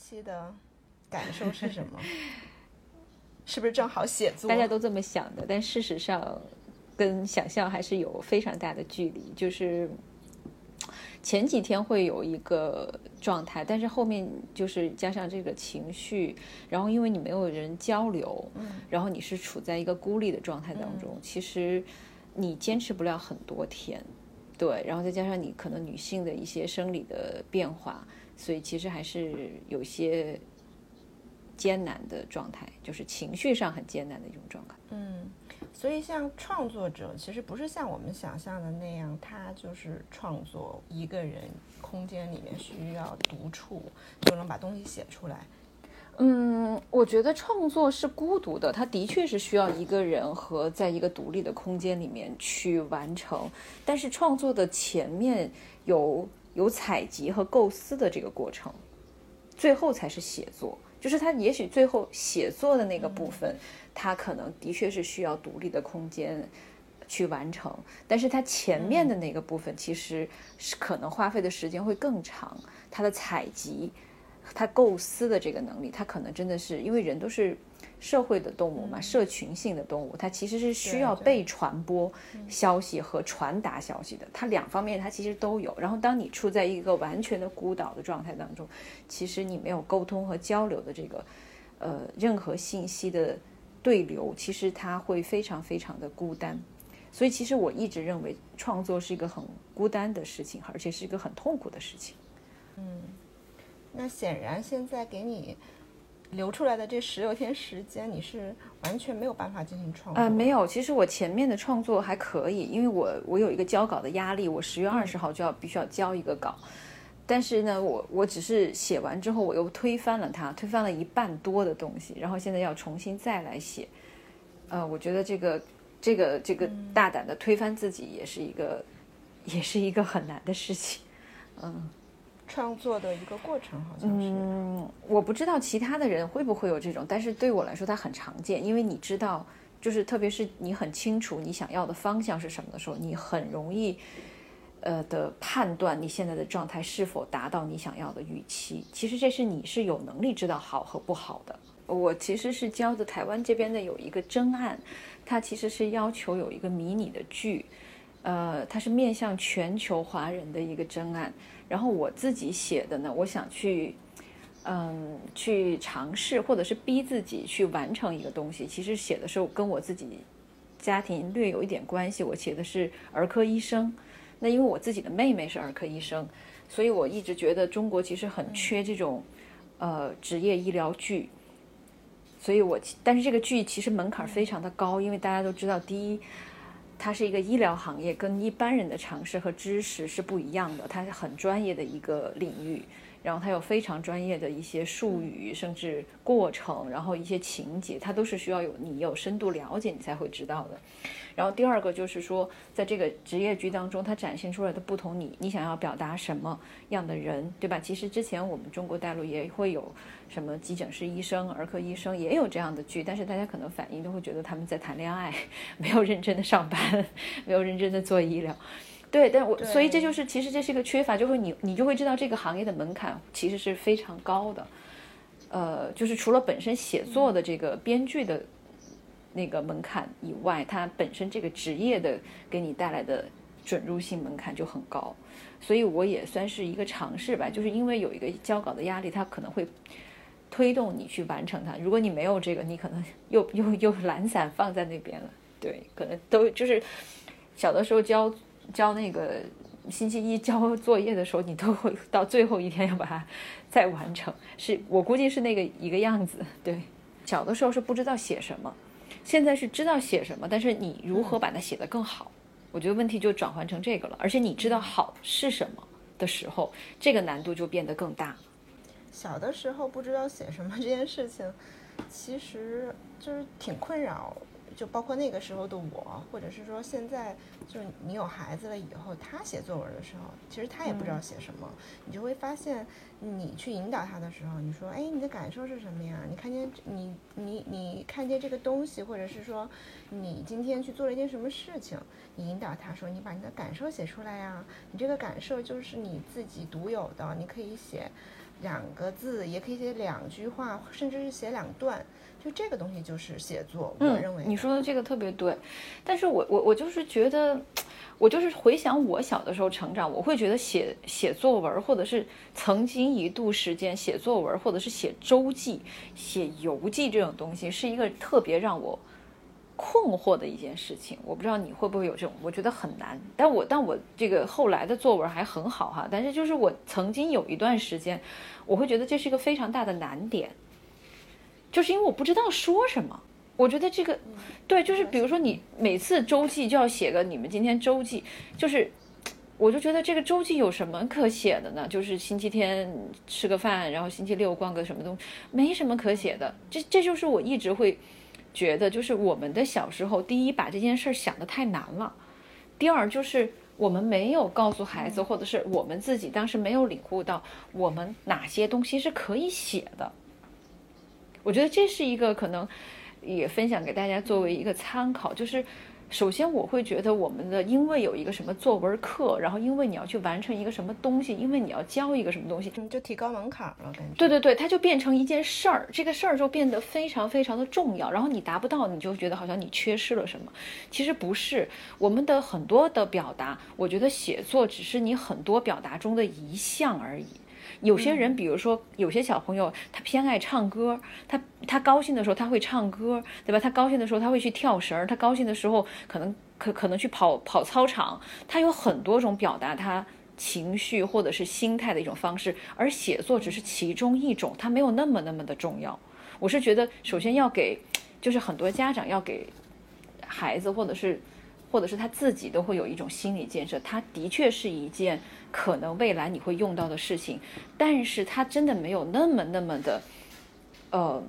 期的感受是什么？是不是正好写作？大家都这么想的，但事实上跟想象还是有非常大的距离。就是前几天会有一个状态，但是后面就是加上这个情绪，然后因为你没有人交流，然后你是处在一个孤立的状态当中，其实你坚持不了很多天。对，然后再加上你可能女性的一些生理的变化，所以其实还是有些艰难的状态，就是情绪上很艰难的一种状态。嗯，所以像创作者，其实不是像我们想象的那样，他就是创作一个人空间里面需要独处就能把东西写出来。嗯，我觉得创作是孤独的，它的确是需要一个人和在一个独立的空间里面去完成。但是创作的前面有有采集和构思的这个过程，最后才是写作。就是他也许最后写作的那个部分，他可能的确是需要独立的空间去完成。但是他前面的那个部分，其实是可能花费的时间会更长。他的采集。他构思的这个能力，他可能真的是因为人都是社会的动物嘛，社群性的动物，它其实是需要被传播消息和传达消息的。它两方面它其实都有。然后当你处在一个完全的孤岛的状态当中，其实你没有沟通和交流的这个呃任何信息的对流，其实它会非常非常的孤单。所以其实我一直认为创作是一个很孤单的事情，而且是一个很痛苦的事情。嗯。那显然，现在给你留出来的这十六天时间，你是完全没有办法进行创作。呃，没有。其实我前面的创作还可以，因为我我有一个交稿的压力，我十月二十号就要必须要交一个稿。但是呢，我我只是写完之后，我又推翻了它，推翻了一半多的东西，然后现在要重新再来写。呃，我觉得这个这个这个大胆的推翻自己，也是一个也是一个很难的事情。嗯。创作的一个过程，好像是。嗯，我不知道其他的人会不会有这种，但是对我来说，它很常见。因为你知道，就是特别是你很清楚你想要的方向是什么的时候，你很容易，呃的判断你现在的状态是否达到你想要的预期。其实这是你是有能力知道好和不好的。我其实是教的台湾这边的有一个真案，它其实是要求有一个迷你的剧，呃，它是面向全球华人的一个真案。然后我自己写的呢，我想去，嗯，去尝试或者是逼自己去完成一个东西。其实写的时候跟我自己家庭略有一点关系。我写的是儿科医生，那因为我自己的妹妹是儿科医生，所以我一直觉得中国其实很缺这种呃职业医疗剧。所以我但是这个剧其实门槛非常的高，因为大家都知道，第一。它是一个医疗行业，跟一般人的常识和知识是不一样的。它是很专业的一个领域，然后它有非常专业的一些术语，甚至过程，然后一些情节，它都是需要有你有深度了解，你才会知道的。然后第二个就是说，在这个职业剧当中，它展现出来的不同，你你想要表达什么样的人，对吧？其实之前我们中国大陆也会有什么急诊室医生、儿科医生，也有这样的剧，但是大家可能反应都会觉得他们在谈恋爱，没有认真的上班，没有认真的做医疗。对，但我所以这就是其实这是一个缺乏，就会你你就会知道这个行业的门槛其实是非常高的。呃，就是除了本身写作的这个编剧的。那个门槛以外，它本身这个职业的给你带来的准入性门槛就很高，所以我也算是一个尝试吧。就是因为有一个交稿的压力，它可能会推动你去完成它。如果你没有这个，你可能又又又懒散放在那边了。对，可能都就是小的时候交交那个星期一交作业的时候，你都会 到最后一天要把它再完成。是我估计是那个一个样子。对，小的时候是不知道写什么。现在是知道写什么，但是你如何把它写得更好？我觉得问题就转换成这个了。而且你知道好是什么的时候，这个难度就变得更大。小的时候不知道写什么这件事情，其实就是挺困扰。就包括那个时候的我，或者是说现在，就是你有孩子了以后，他写作文的时候，其实他也不知道写什么。你就会发现，你去引导他的时候，你说：“哎，你的感受是什么呀？你看见你你你看见这个东西，或者是说你今天去做了一件什么事情？你引导他说：你把你的感受写出来呀。你这个感受就是你自己独有的，你可以写。”两个字，也可以写两句话，甚至是写两段。就这个东西就是写作，我认为你说的这个特别对。但是我我我就是觉得，我就是回想我小的时候成长，我会觉得写写作文，或者是曾经一度时间写作文，或者是写周记、写游记这种东西，是一个特别让我困惑的一件事情。我不知道你会不会有这种，我觉得很难。但我但我这个后来的作文还很好哈，但是就是我曾经有一段时间，我会觉得这是一个非常大的难点。就是因为我不知道说什么，我觉得这个，对，就是比如说你每次周记就要写个你们今天周记，就是，我就觉得这个周记有什么可写的呢？就是星期天吃个饭，然后星期六逛个什么东西，没什么可写的。这这就是我一直会觉得，就是我们的小时候，第一把这件事儿想的太难了，第二就是我们没有告诉孩子，或者是我们自己当时没有领悟到，我们哪些东西是可以写的。我觉得这是一个可能，也分享给大家作为一个参考。就是首先我会觉得我们的，因为有一个什么作文课，然后因为你要去完成一个什么东西，因为你要教一个什么东西，就提高门槛了，感觉。对对对，它就变成一件事儿，这个事儿就变得非常非常的重要。然后你达不到，你就觉得好像你缺失了什么。其实不是，我们的很多的表达，我觉得写作只是你很多表达中的一项而已。有些人，比如说有些小朋友，他偏爱唱歌，他他高兴的时候他会唱歌，对吧？他高兴的时候他会去跳绳，他高兴的时候可能可可能去跑跑操场，他有很多种表达他情绪或者是心态的一种方式，而写作只是其中一种，它没有那么那么的重要。我是觉得，首先要给，就是很多家长要给孩子或者是或者是他自己都会有一种心理建设，他的确是一件。可能未来你会用到的事情，但是它真的没有那么那么的，呃，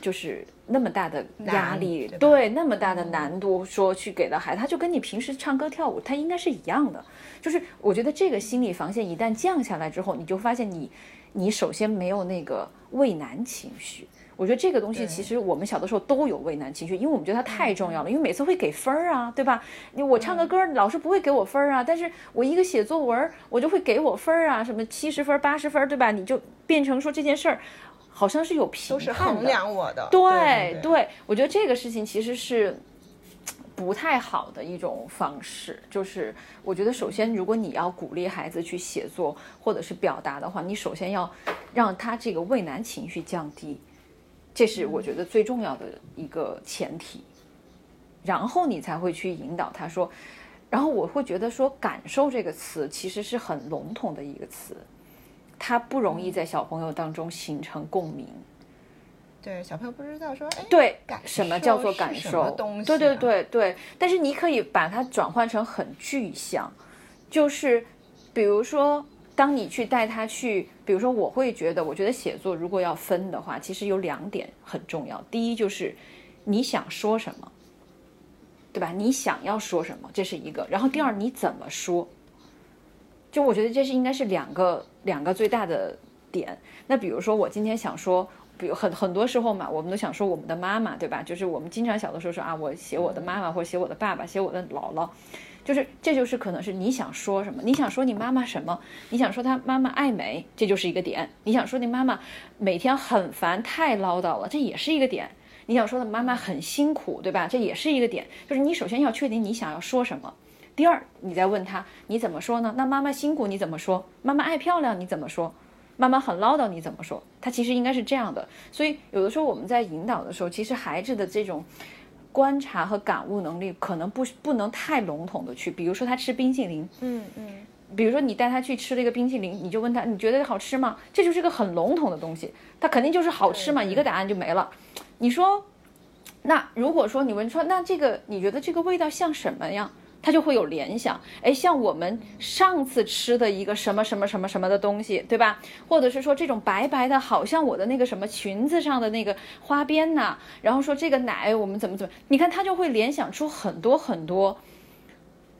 就是那么大的压力，对，那么大的难度，说去给到孩子，他就跟你平时唱歌跳舞，他应该是一样的。就是我觉得这个心理防线一旦降下来之后，你就发现你，你首先没有那个畏难情绪。我觉得这个东西其实我们小的时候都有畏难情绪，因为我们觉得它太重要了，因为每次会给分儿啊，对吧？你我唱个歌，老师不会给我分儿啊，但是我一个写作文，我就会给我分儿啊，什么七十分、八十分，对吧？你就变成说这件事儿好像是有评判的，衡量我的。对对，我觉得这个事情其实是不太好的一种方式。就是我觉得，首先如果你要鼓励孩子去写作或者是表达的话，你首先要让他这个畏难情绪降低。这是我觉得最重要的一个前提，然后你才会去引导他说，然后我会觉得说“感受”这个词其实是很笼统的一个词，它不容易在小朋友当中形成共鸣。对，小朋友不知道说，哎，对，感什么叫做感受？东西？对对对对，但是你可以把它转换成很具象，就是比如说。当你去带他去，比如说，我会觉得，我觉得写作如果要分的话，其实有两点很重要。第一就是你想说什么，对吧？你想要说什么，这是一个。然后第二，你怎么说？就我觉得这是应该是两个两个最大的点。那比如说，我今天想说，比如很很多时候嘛，我们都想说我们的妈妈，对吧？就是我们经常小的时候说啊，我写我的妈妈，或者写我的爸爸，写我的姥姥。就是，这就是可能是你想说什么？你想说你妈妈什么？你想说她妈妈爱美，这就是一个点。你想说你妈妈每天很烦，太唠叨了，这也是一个点。你想说的妈妈很辛苦，对吧？这也是一个点。就是你首先要确定你想要说什么，第二，你再问他你怎么说呢？那妈妈辛苦你怎么说？妈妈爱漂亮你怎么说？妈妈很唠叨你怎么说？他其实应该是这样的。所以有的时候我们在引导的时候，其实孩子的这种。观察和感悟能力可能不不能太笼统的去，比如说他吃冰淇淋，嗯嗯，比如说你带他去吃了一个冰淇淋，你就问他你觉得好吃吗？这就是个很笼统的东西，他肯定就是好吃嘛，一个答案就没了。你说，那如果说你问说那这个你觉得这个味道像什么样？他就会有联想，哎，像我们上次吃的一个什么什么什么什么的东西，对吧？或者是说这种白白的，好像我的那个什么裙子上的那个花边呐。然后说这个奶我们怎么怎么，你看他就会联想出很多很多，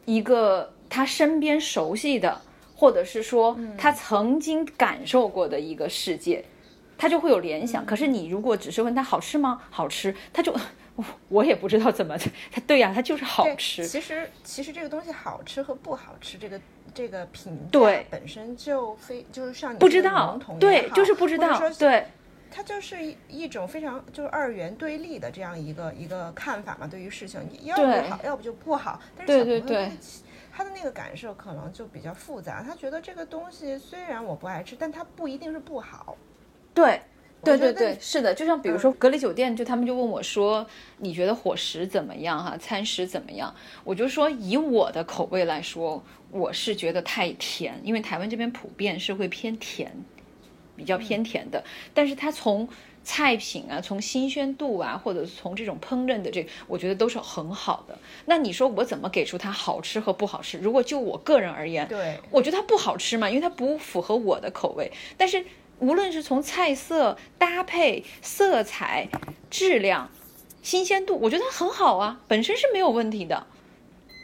一个他身边熟悉的，或者是说他曾经感受过的一个世界，他就会有联想。可是你如果只是问他好吃吗？好吃，他就。我也不知道怎么，它对呀，它就是好吃。其实，其实这个东西好吃和不好吃，这个这个品对本身就非就是像你不知道对，就是不知道对，它就是一一种非常就是二元对立的这样一个一个看法嘛，对于事情，要不好，要不就不好。但是对小朋友对他的那个感受可能就比较复杂，他觉得这个东西虽然我不爱吃，但它不一定是不好。对，对对对，是的，就像比如说隔离酒店，就他们就问我说，你觉得伙食怎么样哈、餐食怎么样？我就说以我的口味来说，我是觉得太甜，因为台湾这边普遍是会偏甜，比较偏甜的。但是它从菜品啊，从新鲜度啊，或者从这种烹饪的这，我觉得都是很好的。那你说我怎么给出它好吃和不好吃？如果就我个人而言，对，我觉得它不好吃嘛，因为它不符合我的口味。但是无论是从菜色、搭配、色彩、质量、新鲜度，我觉得它很好啊，本身是没有问题的。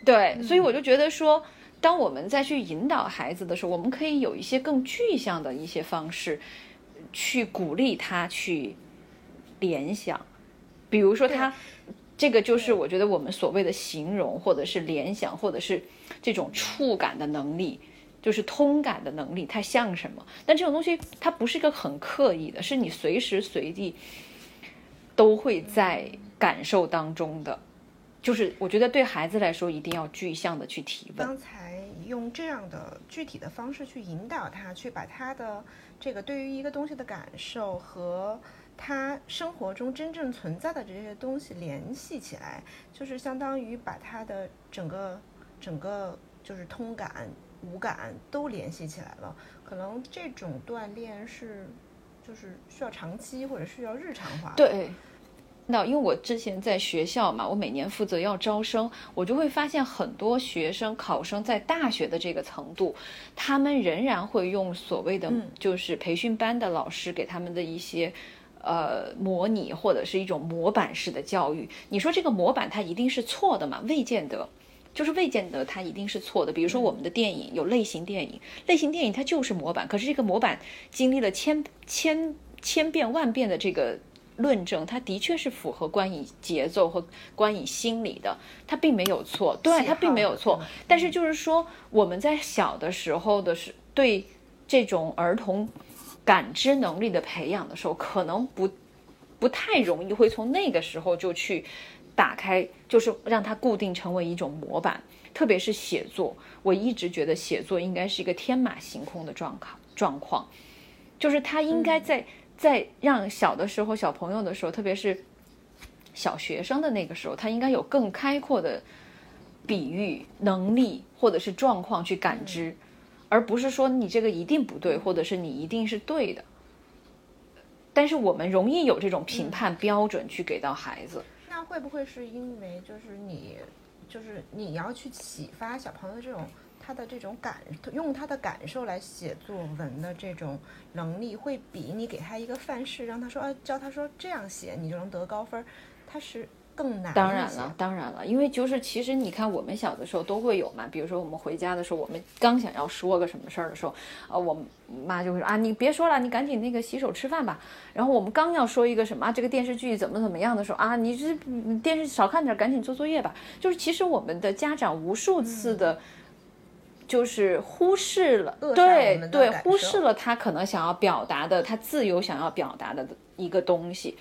对，所以我就觉得说，当我们再去引导孩子的时候，我们可以有一些更具象的一些方式，去鼓励他去联想，比如说他。这个就是我觉得我们所谓的形容，或者是联想，或者是这种触感的能力，就是通感的能力，它像什么？但这种东西它不是一个很刻意的，是你随时随地都会在感受当中的。就是我觉得对孩子来说，一定要具象的去提问。刚才用这样的具体的方式去引导他，去把他的这个对于一个东西的感受和他生活中真正存在的这些东西联系起来，就是相当于把他的整个整个就是通感、五感都联系起来了。可能这种锻炼是就是需要长期或者需要日常化。对，那因为我之前在学校嘛，我每年负责要招生，我就会发现很多学生考生在大学的这个程度，他们仍然会用所谓的嗯就是培训班的老师给他们的一些。呃，模拟或者是一种模板式的教育，你说这个模板它一定是错的吗？未见得，就是未见得它一定是错的。比如说我们的电影有类型电影，类型电影它就是模板，可是这个模板经历了千千千变万变的这个论证，它的确是符合观影节奏和观影心理的，它并没有错，对，它并没有错。但是就是说，我们在小的时候的是对这种儿童感知能力的培养的时候，可能不不太容易会从那个时候就去打开，就是让它固定成为一种模板。特别是写作，我一直觉得写作应该是一个天马行空的状况状况，就是他应该在、在让小的时候小朋友的时候，特别是小学生的那个时候，他应该有更开阔的比喻能力或者是状况去感知，而不是说你这个一定不对，或者是你一定是对的。但是我们容易有这种评判标准去给到孩子，会不会是因为就是你，就是你要去启发小朋友这种他的这种感，用他的感受来写作文的这种能力，会比你给他一个范式，让他说，啊，教他说这样写，你就能得高分，他是更难。当然了，，当然了，因为就是其实你看，我们小的时候都会有嘛，比如说我们回家的时候，我们刚想要说个什么事儿的时候，啊，我妈就会说啊，你别说了，你赶紧那个洗手吃饭吧。然后我们刚要说一个什么啊，这个电视剧怎么怎么样的时候啊，你这嗯电视少看点，赶紧做作业吧。就是其实我们的家长无数次的。就是忽视了，对对，忽视了他可能想要表达的，他自由想要表达的一个东西。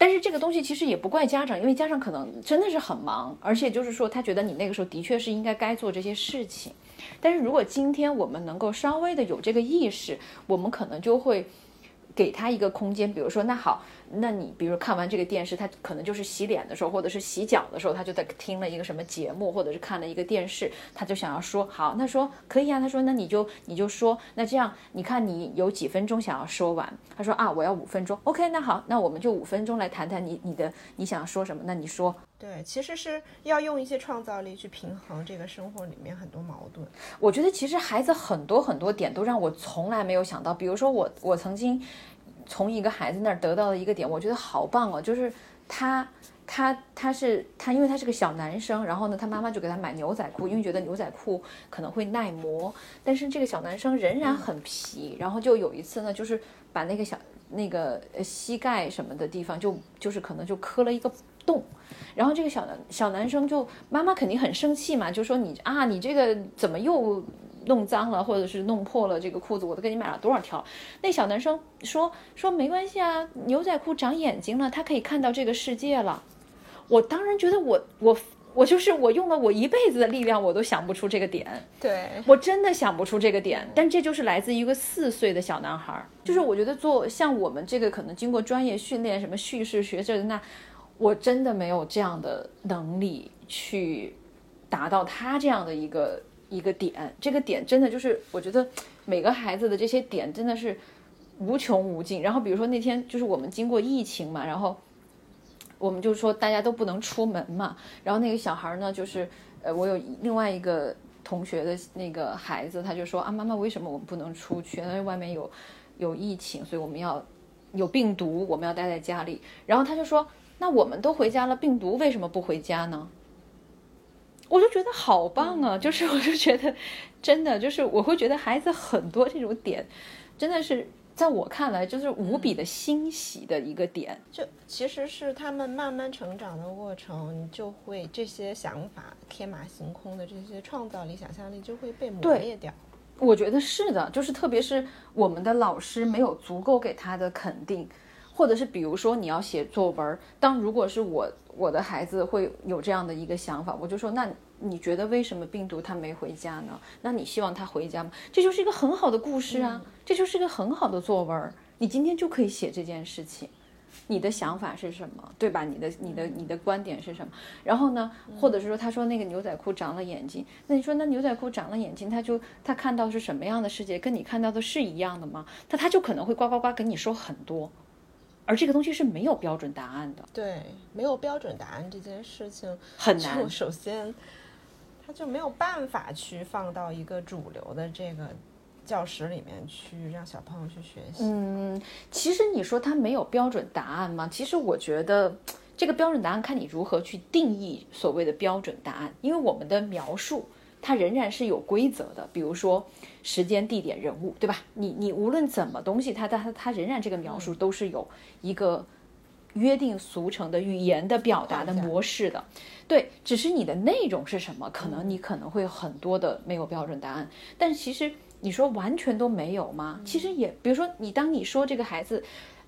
但是这个东西其实也不怪家长，因为家长可能真的是很忙，而且就是说他觉得你那个时候的确是应该该做这些事情。但是如果今天我们能够稍微的有这个意识，我们可能就会给他一个空间，比如说，那好，那你比如看完这个电视，他可能就是洗脸的时候，或者是洗脚的时候，他就在听了一个什么节目，或者是看了一个电视，他就想要说，好，那说可以啊，他说那你就你就说，那这样你看你有几分钟想要说完，他说啊，我要五分钟，OK，那好，那我们就五分钟来谈谈你你的你想说什么，那你说，对，其实是要用一些创造力去平衡这个生活里面很多矛盾。我觉得其实孩子很多很多点都让我从来没有想到，比如说我我曾经从一个孩子那儿得到的一个点，我觉得好棒哦，就是他他他是他，因为他是个小男生，然后呢，他妈妈就给他买牛仔裤，因为觉得牛仔裤可能会耐磨，但是这个小男生仍然很皮，然后就有一次呢，就是把那个小那个膝盖什么的地方就就是可能就磕了一个洞。然后这个小男小男生就妈妈肯定很生气嘛，就说你啊，你这个怎么又弄脏了，或者是弄破了这个裤子，我都给你买了多少条。那小男生说说没关系啊，牛仔裤长眼睛了，他可以看到这个世界了。我当然觉得我我我就是我用了我一辈子的力量，我都想不出这个点。对我真的想不出这个点，但这就是来自一个四岁的小男孩儿。就是我觉得做像我们这个可能经过专业训练，什么叙事学这的那，我真的没有这样的能力去达到他这样的一个一个点。这个点真的就是我觉得每个孩子的这些点真的是无穷无尽。然后比如说那天就是我们经过疫情嘛，然后。我们就说大家都不能出门嘛，然后那个小孩呢，就是呃，我有另外一个同学的那个孩子，他就说啊，妈妈，为什么我们不能出去？因为外面有有疫情，所以我们要有病毒，我们要待在家里。然后他就说，那我们都回家了，病毒为什么不回家呢？我就觉得好棒啊，就是我就觉得真的就是我会觉得孩子很多这种点，真的是。在我看来，就是无比的欣喜的一个点。就其实是他们慢慢成长的过程，就会这些想法天马行空的这些创造力、想象力就会被磨灭掉。我觉得是的，就是特别是我们的老师没有足够给他的肯定，或者是比如说你要写作文，当如果是我我的孩子会有这样的一个想法，我就说那。你觉得为什么病毒他没回家呢？那你希望他回家吗？这就是一个很好的故事啊，这就是一个很好的作文。你今天就可以写这件事情，你的想法是什么，对吧？你的、你的、你的观点是什么？然后呢，或者是说，他说那个牛仔裤长了眼睛，那你说那牛仔裤长了眼睛，他就他看到是什么样的世界，跟你看到的是一样的吗？那他就可能会呱呱呱跟你说很多，而这个东西是没有标准答案的。对，没有标准答案这件事情很难。首先。他就没有办法去放到一个主流的这个教室里面去让小朋友去学习。嗯，其实你说它没有标准答案吗？其实我觉得这个标准答案看你如何去定义所谓的标准答案，因为我们的描述它仍然是有规则的，比如说时间、地点、人物，对吧？你你无论怎么东西，它它它仍然这个描述都是有一个。约定俗成的语言的表达的模式的，对，只是你的内容是什么，可能你可能会很多的没有标准答案。但其实你说完全都没有吗？其实也，比如说你当你说这个孩子，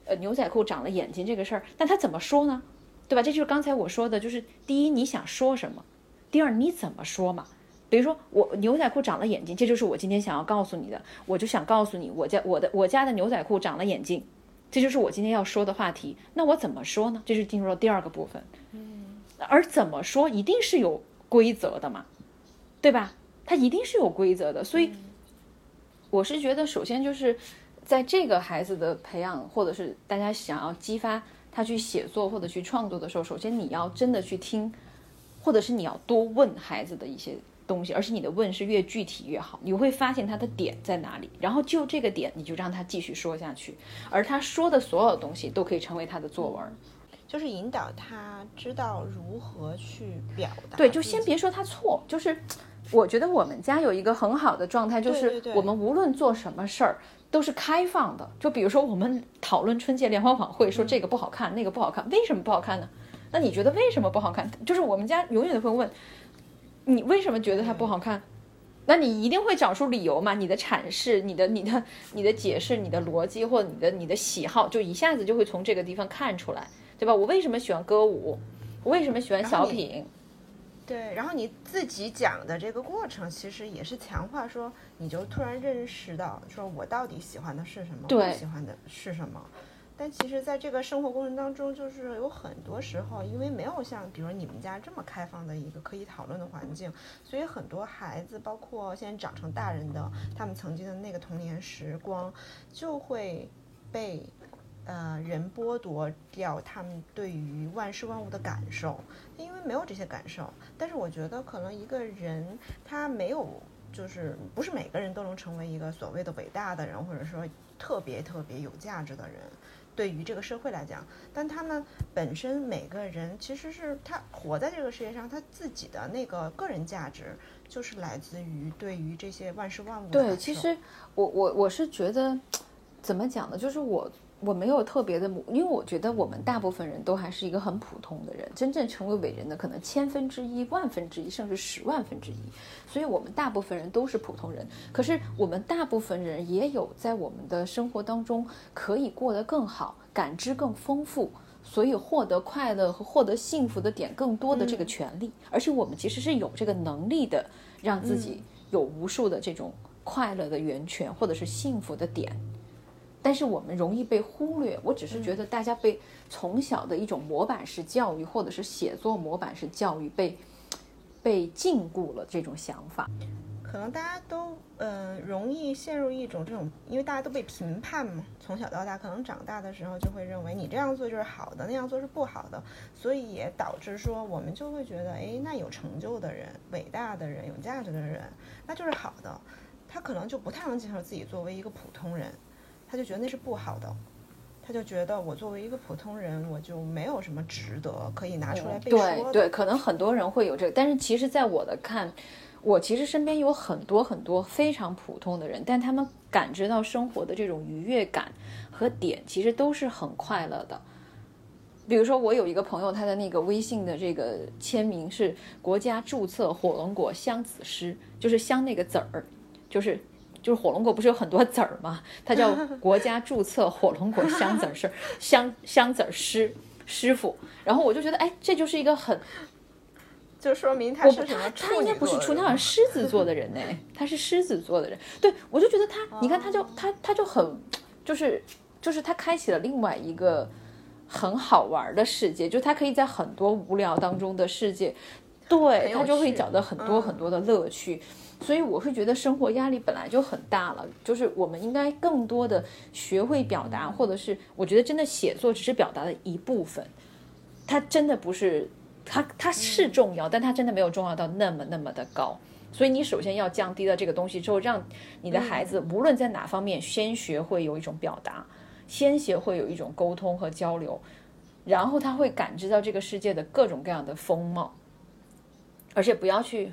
呃，牛仔裤长了眼睛这个事儿，那他怎么说呢？对吧？这就是刚才我说的，就是第一你想说什么，第二你怎么说嘛？比如说我牛仔裤长了眼睛，这就是我今天想要告诉你的，我就想告诉你，我家我的我家的牛仔裤长了眼睛。这就是我今天要说的话题。那我怎么说呢？这是进入到第二个部分。嗯，而怎么说一定是有规则的嘛，对吧？它一定是有规则的。所以，我是觉得，首先就是在这个孩子的培养，或者是大家想要激发他去写作或者去创作的时候，首先你要真的去听，或者是你要多问孩子的一些。东西，而且你的问是越具体越好，你会发现他的点在哪里，然后就这个点，你就让他继续说下去，而他说的所有东西都可以成为他的作文，就是引导他知道如何去表达。对，就先别说他错，就是我觉得我们家有一个很好的状态，就是我们无论做什么事儿都是开放的。就比如说我们讨论春节联欢晚会，说这个不好看，那个不好看，为什么不好看呢？那你觉得为什么不好看？就是我们家永远都会问。你为什么觉得它不好看？那你一定会找出理由嘛？你的阐释、你的、你的、你的解释、你的逻辑，或者你的、你的喜好，就一下子就会从这个地方看出来，对吧？我为什么喜欢歌舞？我为什么喜欢小品？对，然后你自己讲的这个过程，其实也是强化说，你就突然认识到，说我到底喜欢的是什么，不喜欢的是什么。但其实，在这个生活过程当中，就是有很多时候，因为没有像比如你们家这么开放的一个可以讨论的环境，所以很多孩子，包括现在长成大人的，他们曾经的那个童年时光，就会被呃人剥夺掉他们对于万事万物的感受，因为没有这些感受。但是我觉得，可能一个人他没有，就是不是每个人都能成为一个所谓的伟大的人，或者说特别特别有价值的人。对于这个社会来讲，但他们本身每个人其实是他活在这个世界上，他自己的那个个人价值就是来自于对于这些万事万物。对，其实我我我是觉得，怎么讲呢？就是我我没有特别的母，因为我觉得我们大部分人都还是一个很普通的人，真正成为伟人的可能千分之一、万分之一，甚至十万分之一。所以，我们大部分人都是普通人。可是，我们大部分人也有在我们的生活当中可以过得更好、感知更丰富，所以获得快乐和获得幸福的点更多的这个权利。而且，我们其实是有这个能力的，让自己有无数的这种快乐的源泉，或者是幸福的点。但是我们容易被忽略。我只是觉得大家被从小的一种模板式教育，或者是写作模板式教育被被禁锢了这种想法。可能大家都嗯容易陷入一种这种，因为大家都被评判嘛，从小到大，可能长大的时候就会认为你这样做就是好的，那样做是不好的，所以也导致说我们就会觉得，哎，那有成就的人、伟大的人、有价值的人，那就是好的。他可能就不太能接受自己作为一个普通人。他就觉得那是不好的，他就觉得我作为一个普通人，我就没有什么值得可以拿出来被说的。对对，可能很多人会有这个，但是其实，在我的看，我其实身边有很多很多非常普通的人，但他们感知到生活的这种愉悦感和点，其实都是很快乐的。比如说，我有一个朋友，他的那个微信的这个签名是“国家注册火龙果香子师”，就是香那个籽儿，就是。就是火龙果不是有很多籽儿吗？它叫 国家注册火龙果香籽师 香香籽师师傅。然后我就觉得，哎，这就是一个很，就说明他是什么？他应该不是处他，好像狮子座的人呢。他是狮子座的人。对，我就觉得他，你看，他就他他就很，就是就是他开启了另外一个很好玩的世界，就他可以在很多无聊当中的世界，对他就会找到很多很多的乐趣。所以我会觉得生活压力本来就很大了，就是我们应该更多的学会表达，或者是我觉得真的写作只是表达的一部分，它真的不是，它它是重要，但它真的没有重要到那么那么的高。所以你首先要降低了这个东西之后，让你的孩子无论在哪方面先学会有一种表达，先学会有一种沟通和交流，然后他会感知到这个世界的各种各样的风貌，而且不要去。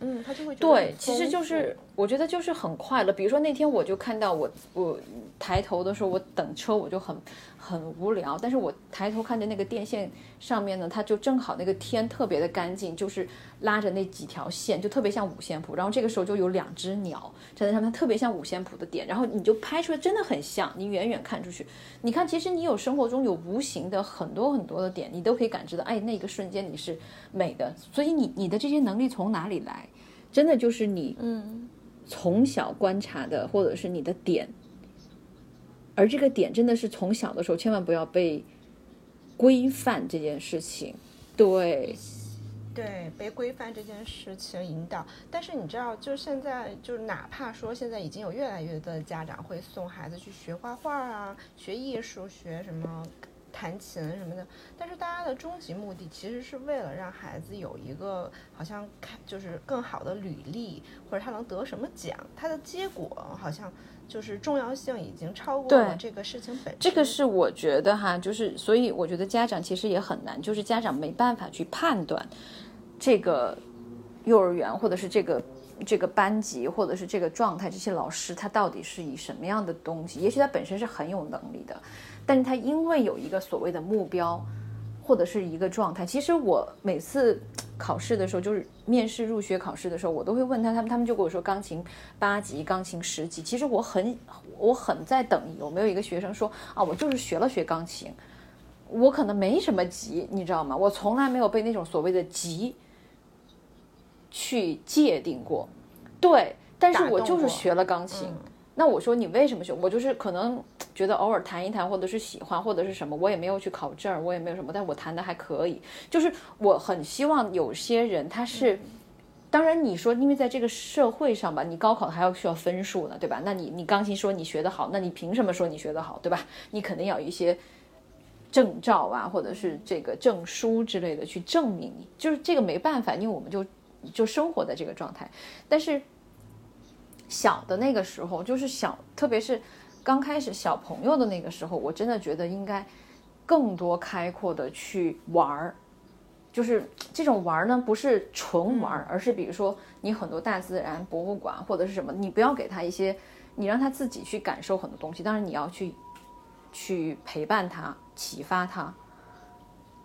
嗯，他就会对，其实就是我觉得就是很快乐。比如说那天我就看到我我抬头的时候，我等车我就很很无聊，但是我抬头看见那个电线上面呢，它就正好那个天特别的干净，就是拉着那几条线，就特别像五线谱。然后这个时候就有两只鸟站在上面，特别像五线谱的点。然后你就拍出来，真的很像。你远远看出去，你看，其实你有生活中有无形的很多很多的点，你都可以感知到，哎，那个瞬间你是美的。所以你你的这些能力从哪里来？真的就是你，嗯，从小观察的，或者是你的点，而这个点真的是从小的时候千万不要被规范这件事情，对，对，被规范这件事情引导。但是你知道，就现在，就是哪怕说现在已经有越来越多的家长会送孩子去学画画啊，学艺术，学什么。弹琴什么的，但是大家的终极目的其实是为了让孩子有一个好像看就是更好的履历，或者他能得什么奖，他的结果好像就是重要性已经超过了这个事情本身。这个是我觉得哈，就是所以我觉得家长其实也很难，就是家长没办法去判断这个幼儿园或者是这个这个班级或者是这个状态，这些老师他到底是以什么样的东西？也许他本身是很有能力的。但是他因为有一个所谓的目标，或者是一个状态。其实我每次考试的时候，就是面试入学考试的时候，我都会问他，他们他们就跟我说钢琴八级、钢琴十级。其实我很我很在等有没有一个学生说啊，我就是学了学钢琴，我可能没什么级，你知道吗？我从来没有被那种所谓的级去界定过。对，但是我就是学了钢琴。那我说你为什么学？我就是可能觉得偶尔谈一谈，或者是喜欢，或者是什么，我也没有去考证，我也没有什么，但我弹的还可以。就是我很希望有些人他是，当然你说，因为在这个社会上吧，你高考还要需要分数呢，对吧？那你你钢琴说你学得好，那你凭什么说你学得好，对吧？你肯定要有一些证照啊，或者是这个证书之类的去证明你，就是这个没办法，因为我们就就生活在这个状态，但是。小的那个时候，就是小，特别是刚开始小朋友的那个时候，我真的觉得应该更多开阔的去玩儿。就是这种玩儿呢，不是纯玩儿，而是比如说你很多大自然博物馆或者是什么，你不要给他一些，你让他自己去感受很多东西。当然你要去去陪伴他、启发他，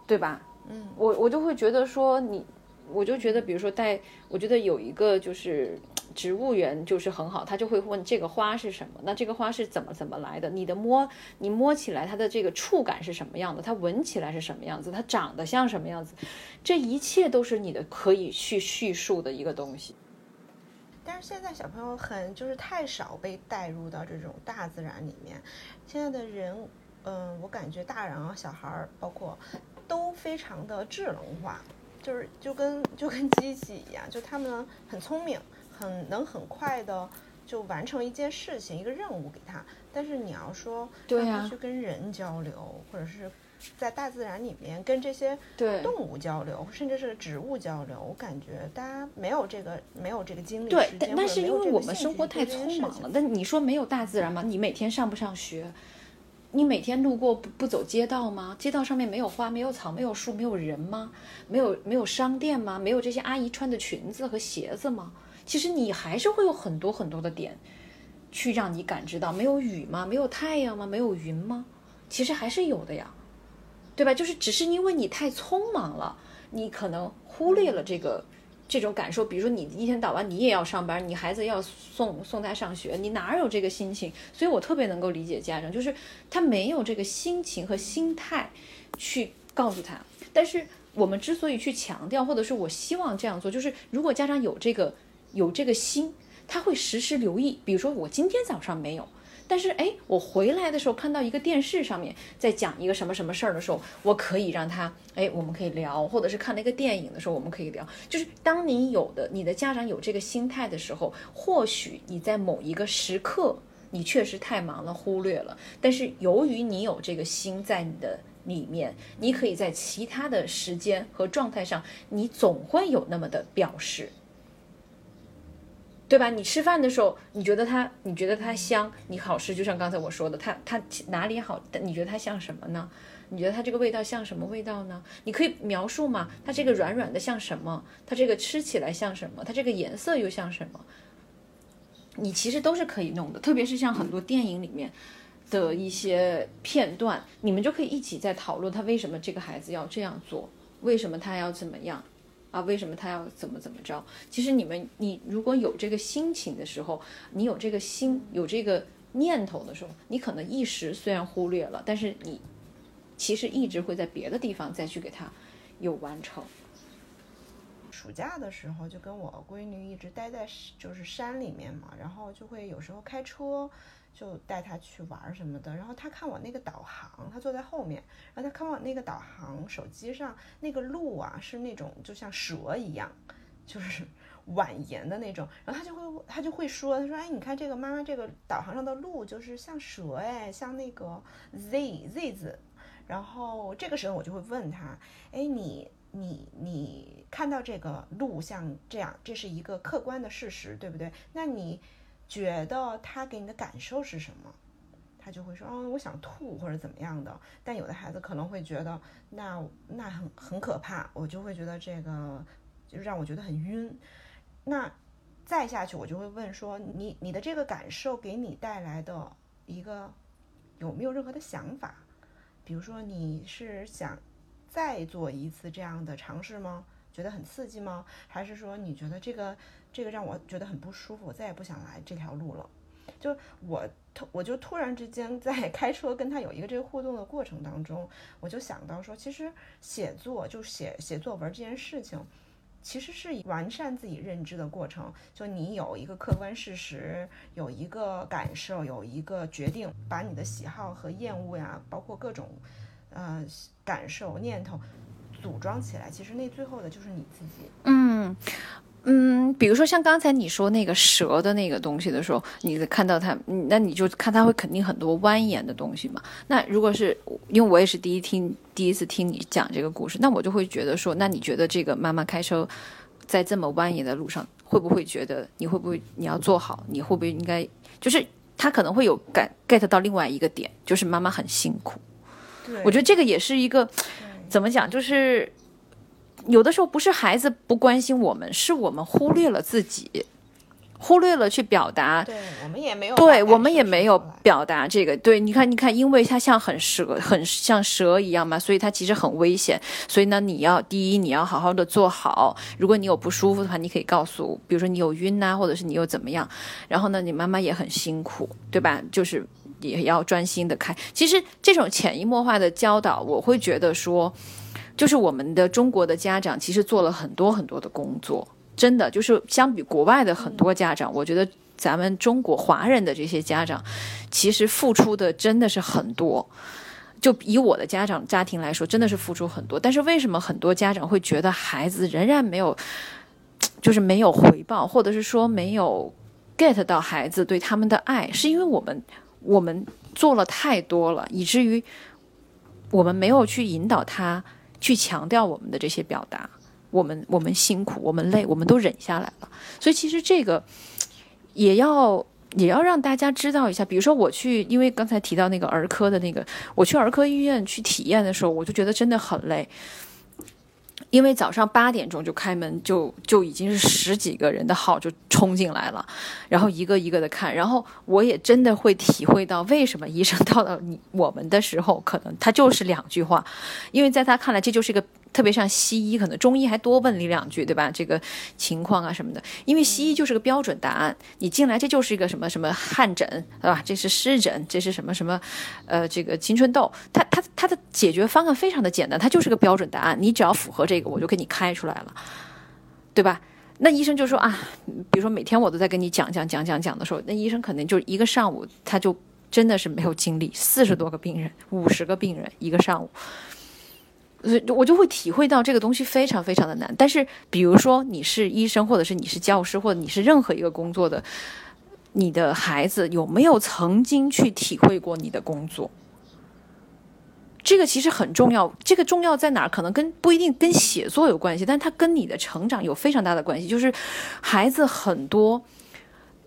对吧？嗯，我我就会觉得说你，我就觉得比如说带，我觉得有一个就是。植物园就是很好，他就会问这个花是什么，那这个花是怎么怎么来的？你的摸，你摸起来它的这个触感是什么样的？它闻起来是什么样子？它长得像什么样子？这一切都是你的可以去叙述的一个东西。但是现在小朋友很就是太少被带入到这种大自然里面，现在的人，嗯，我感觉大人啊、小孩儿，包括都非常的智能化，就是就跟就跟机器一样，就他们很聪明。很能很快的就完成一件事情，一个任务给他。但是你要说让他去跟人交流，或者是在大自然里面跟这些动物交流，甚至是植物交流，我感觉大家没有这个没有这个精力。对，但是因为我们生活太匆忙了。但你说没有大自然吗？你每天上不上学？你每天路过不不走街道吗？街道上面没有花，没有草，没有树，没有人吗？没有没有商店吗？没有这些阿姨穿的裙子和鞋子吗？其实你还是会有很多很多的点，去让你感知到没有雨吗？没有太阳吗？没有云吗？其实还是有的呀，对吧？就是只是因为你太匆忙了，你可能忽略了这个这种感受。比如说你一天到晚你也要上班，你孩子要送送他上学，你哪有这个心情？所以我特别能够理解家长，就是他没有这个心情和心态去告诉他。但是我们之所以去强调，或者是我希望这样做，就是如果家长有这个。有这个心，他会时时留意。比如说，我今天早上没有，但是哎，我回来的时候看到一个电视上面在讲一个什么什么事儿的时候，我可以让他哎，我们可以聊，或者是看那个电影的时候，我们可以聊。就是当你有的你的家长有这个心态的时候，或许你在某一个时刻你确实太忙了，忽略了。但是由于你有这个心在你的里面，你可以在其他的时间和状态上，你总会有那么的表示。对吧？你吃饭的时候，你觉得它，你觉得它香，你好吃。就像刚才我说的，它它哪里好？你觉得它像什么呢？你觉得它这个味道像什么味道呢？你可以描述吗？它这个软软的像什么？它这个吃起来像什么？它这个颜色又像什么？你其实都是可以弄的，特别是像很多电影里面的一些片段，你们就可以一起在讨论他为什么这个孩子要这样做，为什么他要怎么样。啊，为什么他要怎么怎么着？其实你们，你如果有这个心情的时候，你有这个心，有这个念头的时候，你可能一时虽然忽略了，但是你其实一直会在别的地方再去给他有完成。暑假的时候就跟我闺女一直待在就是山里面嘛，然后就会有时候开车。就带他去玩什么的，然后他看我那个导航，他坐在后面，然后他看我那个导航，手机上那个路啊是那种就像蛇一样，就是蜿蜒的那种，然后他就会他就会说，他说哎，你看这个妈妈这个导航上的路就是像蛇哎，像那个 Z Z 字，然后这个时候我就会问他，哎，你你你看到这个路像这样，这是一个客观的事实，对不对？那你。觉得他给你的感受是什么，他就会说，嗯，我想吐或者怎么样的。但有的孩子可能会觉得，那那很很可怕，我就会觉得这个就让我觉得很晕。那再下去，我就会问说，你你的这个感受给你带来的一个有没有任何的想法？比如说，你是想再做一次这样的尝试吗？觉得很刺激吗？还是说你觉得这个？这个让我觉得很不舒服，我再也不想来这条路了。就我突，我就突然之间在 开车跟他有一个这个互动的过程当中，我就想到说，其实写作就写写作文这件事情，其实是完善自己认知的过程。就你有一个客观事实，有一个感受，有一个决定，把你的喜好和厌恶呀，包括各种呃感受念头组装起来，其实那最后的就是你自己。嗯。嗯，比如说像刚才你说那个蛇的那个东西的时候，你看到它，那你就看它会肯定很多蜿蜒的东西嘛。那如果是因为我也是第一听第一次听你讲这个故事，那我就会觉得说，那你觉得这个妈妈开车在这么蜿蜒的路上，会不会觉得你会不会你要做好？你会不会应该就是他可能会有感 get 到另外一个点，就是妈妈很辛苦。对，我觉得这个也是一个怎么讲，就是。有的时候不是孩子不关心我们，是我们忽略了自己，忽略了去表达。对我们也没有，对我们也没有表达这个。对，你看，你看，因为它像很蛇，很像蛇一样嘛，所以它其实很危险。所以呢，你要第一，你要好好的做好。如果你有不舒服的话，你可以告诉，比如说你有晕呐，或者是你又怎么样。然后呢，你妈妈也很辛苦，对吧？就是也要专心的开。其实这种潜移默化的教导，我会觉得说。就是我们的中国的家长其实做了很多很多的工作，真的就是相比国外的很多家长，我觉得咱们中国华人的这些家长，其实付出的真的是很多。就以我的家长家庭来说，真的是付出很多。但是为什么很多家长会觉得孩子仍然没有，就是没有回报，或者是说没有 get 到孩子对他们的爱？是因为我们我们做了太多了，以至于我们没有去引导他。去强调我们的这些表达，我们我们辛苦，我们累，我们都忍下来了。所以其实这个也要也要让大家知道一下。比如说我去，因为刚才提到那个儿科的那个，我去儿科医院去体验的时候，我就觉得真的很累。因为早上八点钟就开门，就就已经是十几个人的号就冲进来了，然后一个一个的看，然后我也真的会体会到为什么医生 到了你我们的时候，可能他就是两句话，因为在他看来这就是一个。特别像西医，可能中医还多问你两句，对吧？这个情况啊什么的，因为西医就是个标准答案，你进来这就是一个什么什么汗疹，对吧？这是湿疹，这是什么什么，呃，这个青春痘，它它它的解决方案非常的简单，它就是个标准答案，你只要符合这个，我就给你开出来了，对吧？那医生就说啊，比如说每天我都在跟你讲讲讲讲讲的时候，那医生可能就一个上午他就真的是没有精力，四十多个病人，五十个病人一个上午。我就会体会到这个东西非常非常的难。但是，比如说你是医生，或者是你是教师，或者你是任何一个工作的，你的孩子有没有曾经去体会过你的工作？这个其实很重要。这个重要在哪儿？可能跟不一定跟写作有关系，但它跟你的成长有非常大的关系。就是孩子很多，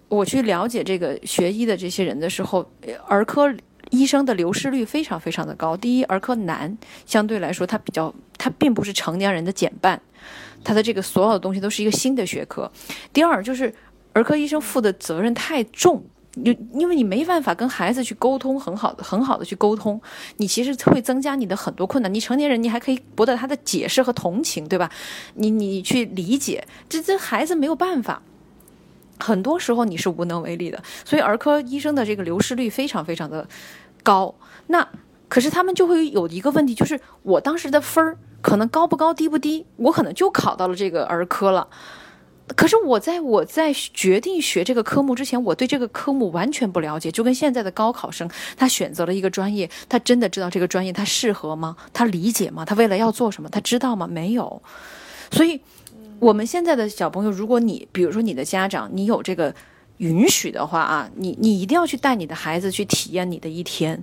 我去了解这个学医的这些人的时候，儿科。医生的流失率非常非常的高。第一，儿科难，相对来说它比较，它并不是成年人的减半，它的这个所有的东西都是一个新的学科。第二，就是儿科医生负的责任太重，就因为你没办法跟孩子去沟通，很好很好的去沟通，你其实会增加你的很多困难。你成年人，你还可以博得他的解释和同情，对吧？你你去理解，这这孩子没有办法。很多时候你是无能为力的，所以儿科医生的这个流失率非常非常的高。那可是他们就会有一个问题，就是我当时的分儿可能高不高低不低，我可能就考到了这个儿科了。可是我在我在决定学这个科目之前，我对这个科目完全不了解，就跟现在的高考生，他选择了一个专业，他真的知道这个专业他适合吗？他理解吗？他未来要做什么？他知道吗？没有，所以。我们现在的小朋友，如果你比如说你的家长，你有这个允许的话啊，你你一定要去带你的孩子去体验你的一天。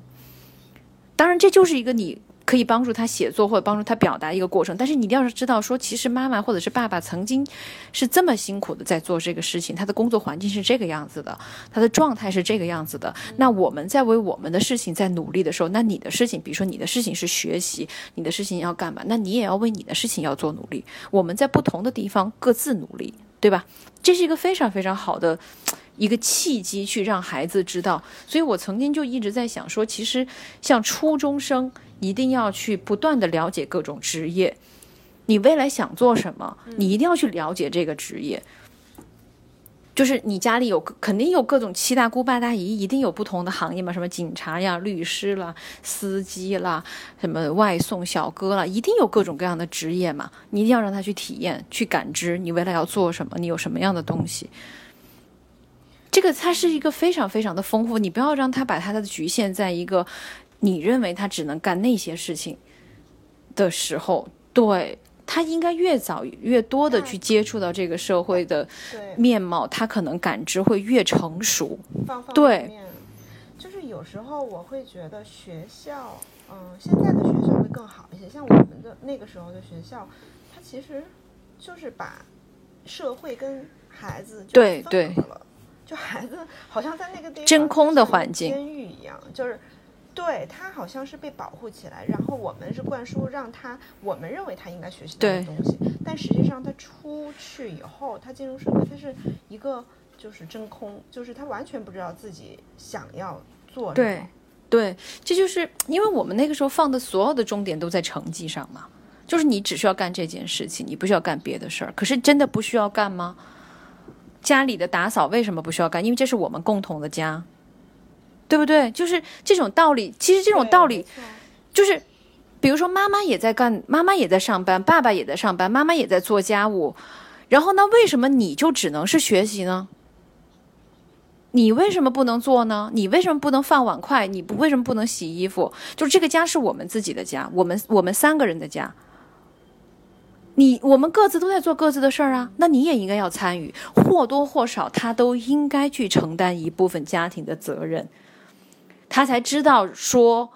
当然，这就是一个你。可以帮助他写作或者帮助他表达一个过程，但是你一定要是知道说，其实妈妈或者是爸爸曾经是这么辛苦的在做这个事情，他的工作环境是这个样子的，他的状态是这个样子的。那我们在为我们的事情在努力的时候，那你的事情，比如说你的事情是学习，你的事情要干嘛？那你也要为你的事情要做努力。我们在不同的地方各自努力，对吧？这是一个非常非常好的一个契机，去让孩子知道。所以我曾经就一直在想说，其实像初中生。一定要去不断的了解各种职业，你未来想做什么，你一定要去了解这个职业。就是你家里有肯定有各种七大姑八大姨，一定有不同的行业嘛，什么警察呀、律师啦、司机啦、什么外送小哥啦，一定有各种各样的职业嘛。你一定要让他去体验、去感知，你未来要做什么，你有什么样的东西。这个它是一个非常非常的丰富，你不要让他把他的局限在一个。你认为他只能干那些事情的时候，对他应该越早越多的去接触到这个社会的面貌，他可能感知会越成熟。对，就是有时候我会觉得学校，嗯，现在的学校会更好一些。像我们的那个时候的学校，它其实就是把社会跟孩子对对了，就孩子好像在那个地方真空的环境监狱一样，就是。对他好像是被保护起来，然后我们是灌输让他我们认为他应该学习到的东西，但实际上他出去以后，他进入社会，他是一个就是真空，就是他完全不知道自己想要做什么。对，对，这就是因为我们那个时候放的所有的重点都在成绩上嘛，就是你只需要干这件事情，你不需要干别的事儿。可是真的不需要干吗？家里的打扫为什么不需要干？因为这是我们共同的家。对不对？就是这种道理。其实这种道理，就是，比如说妈妈也在干，妈妈也在上班，爸爸也在上班，妈妈也在做家务。然后那，为什么你就只能是学习呢？你为什么不能做呢？你为什么不能放碗筷？你不为什么不能洗衣服？就是这个家是我们自己的家，我们我们三个人的家。你我们各自都在做各自的事儿啊，那你也应该要参与，或多或少他都应该去承担一部分家庭的责任。他才知道说，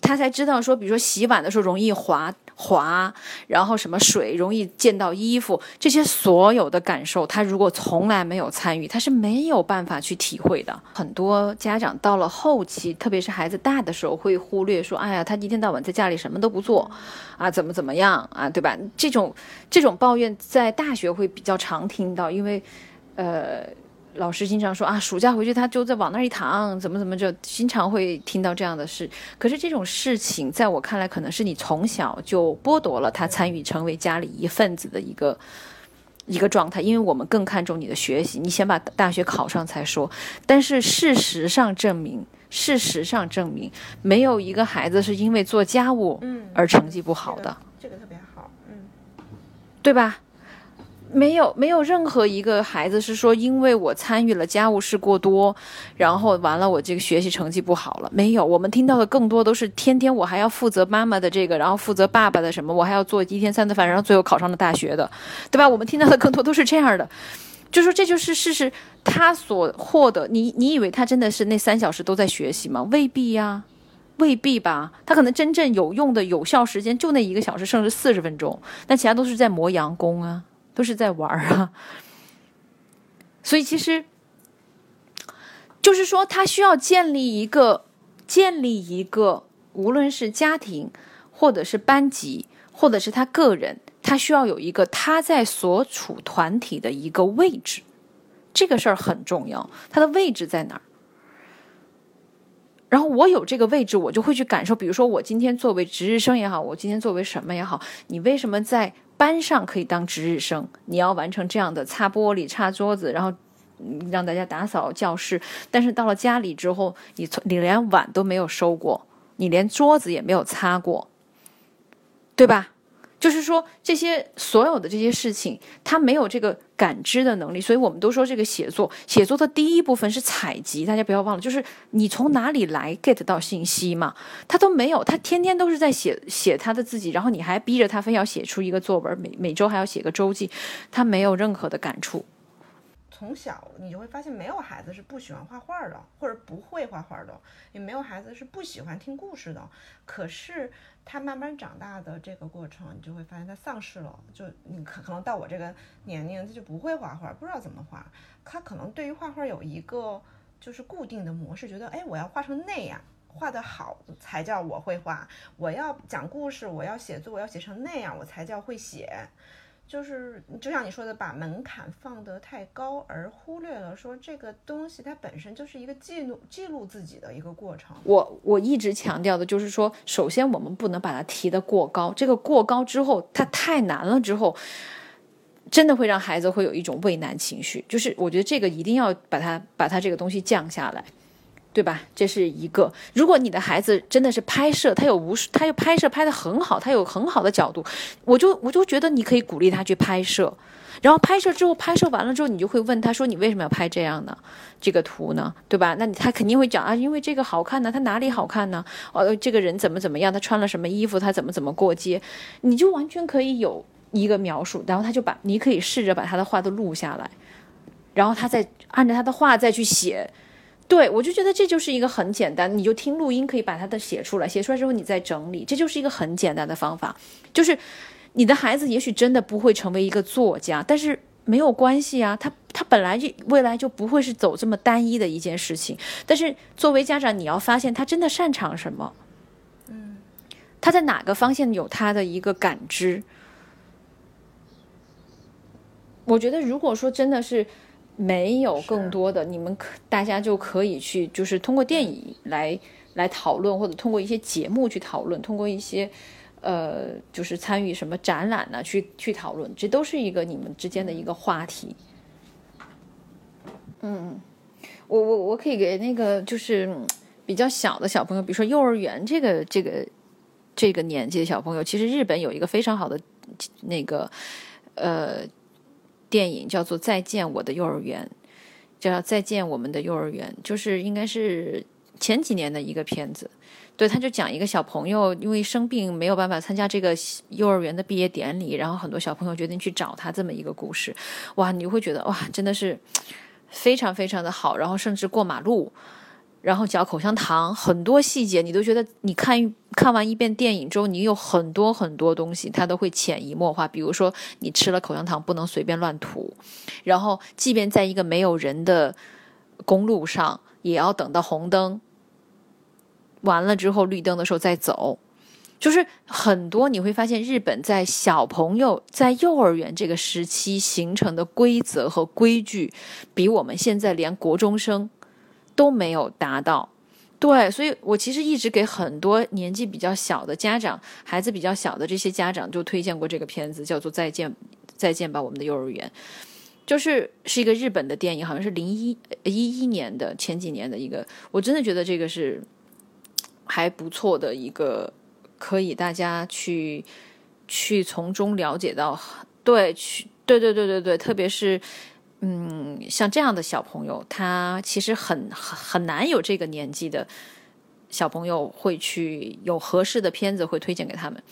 他才知道说，比如说洗碗的时候容易滑滑，然后什么水容易溅到衣服，这些所有的感受，他如果从来没有参与，他是没有办法去体会的。很多家长到了后期，特别是孩子大的时候，会忽略说，哎呀，他一天到晚在家里什么都不做，啊，怎么怎么样啊，对吧？这种这种抱怨在大学会比较常听到，因为，呃。老师经常说啊，暑假回去他就在往那儿一躺，怎么怎么就经常会听到这样的事。可是这种事情在我看来，可能是你从小就剥夺了他参与成为家里一份子的一个一个状态。因为我们更看重你的学习，你先把大学考上才说。但是事实上证明，事实上证明，没有一个孩子是因为做家务而成绩不好的。这个特别好，嗯，对吧？没有，没有任何一个孩子是说，因为我参与了家务事过多，然后完了我这个学习成绩不好了。没有，我们听到的更多都是天天我还要负责妈妈的这个，然后负责爸爸的什么，我还要做一天三顿饭，然后最后考上了大学的，对吧？我们听到的更多都是这样的，就说这就是事实。他所获得，你你以为他真的是那三小时都在学习吗？未必呀，未必吧。他可能真正有用的有效时间就那一个小时，甚至四十分钟，那其他都是在磨洋工啊。都是在玩啊，所以其实就是说，他需要建立一个建立一个，无论是家庭，或者是班级，或者是他个人，他需要有一个他在所处团体的一个位置，这个事儿很重要。他的位置在哪儿？然后我有这个位置，我就会去感受。比如说，我今天作为值日生也好，我今天作为什么也好，你为什么在？班上可以当值日生，你要完成这样的擦玻璃、擦桌子，然后让大家打扫教室。但是到了家里之后，你从你连碗都没有收过，你连桌子也没有擦过，对吧？就是说，这些所有的这些事情，他没有这个感知的能力，所以我们都说这个写作，写作的第一部分是采集，大家不要忘了，就是你从哪里来 get 到信息嘛，他都没有，他天天都是在写写他的自己，然后你还逼着他非要写出一个作文，每每周还要写个周记，他没有任何的感触。从小你就会发现，没有孩子是不喜欢画画的，或者不会画画的，也没有孩子是不喜欢听故事的。可是他慢慢长大的这个过程，你就会发现他丧失了。就你可可能到我这个年龄，他就不会画画，不知道怎么画。他可能对于画画有一个就是固定的模式，觉得哎，我要画成那样，画得好才叫我会画。我要讲故事，我要写作，我要写成那样，我才叫会写。就是就像你说的，把门槛放得太高，而忽略了说这个东西它本身就是一个记录记录自己的一个过程。我我一直强调的就是说，首先我们不能把它提得过高，这个过高之后它太难了之后，真的会让孩子会有一种畏难情绪。就是我觉得这个一定要把它把它这个东西降下来。对吧？这是一个。如果你的孩子真的是拍摄，他有无数，他又拍摄拍的很好，他有很好的角度，我就我就觉得你可以鼓励他去拍摄。然后拍摄之后，拍摄完了之后，你就会问他说：“你为什么要拍这样的这个图呢？对吧？”那你他肯定会讲啊，因为这个好看呢。他哪里好看呢？哦，这个人怎么怎么样？他穿了什么衣服？他怎么怎么过街？你就完全可以有一个描述。然后他就把你可以试着把他的话都录下来，然后他再按照他的话再去写。对，我就觉得这就是一个很简单，你就听录音，可以把它的写出来，写出来之后你再整理，这就是一个很简单的方法。就是你的孩子也许真的不会成为一个作家，但是没有关系啊，他他本来就未来就不会是走这么单一的一件事情。但是作为家长，你要发现他真的擅长什么，嗯，他在哪个方向有他的一个感知。我觉得，如果说真的是没有更多的，你们可大家就可以去，就是通过电影来来讨论，或者通过一些节目去讨论，通过一些呃，就是参与什么展览呢，去去讨论，这都是一个你们之间的一个话题。嗯，我我我可以给那个就是比较小的小朋友，比如说幼儿园这个这个这个年纪的小朋友，其实日本有一个非常好的那个呃。电影叫做《再见我的幼儿园》，叫《再见我们的幼儿园》，就是应该是前几年的一个片子。对，他就讲一个小朋友因为生病没有办法参加这个幼儿园的毕业典礼，然后很多小朋友决定去找他这么一个故事。哇，你会觉得哇，真的是非常非常的好。然后甚至过马路。然后嚼口香糖，很多细节你都觉得，你看看完一遍电影之后，你有很多很多东西，它都会潜移默化。比如说，你吃了口香糖不能随便乱吐，然后即便在一个没有人的公路上，也要等到红灯完了之后，绿灯的时候再走。就是很多你会发现，日本在小朋友在幼儿园这个时期形成的规则和规矩，比我们现在连国中生。都没有达到，对，所以我其实一直给很多年纪比较小的家长、孩子比较小的这些家长就推荐过这个片子，叫做《再见，再见吧，我们的幼儿园》，就是是一个日本的电影，好像是零一一一年的前几年的一个，我真的觉得这个是还不错的一个，可以大家去去从中了解到，对，去，对对对对对，特别是。嗯，像这样的小朋友，他其实很很难有这个年纪的小朋友会去有合适的片子会推荐给他们。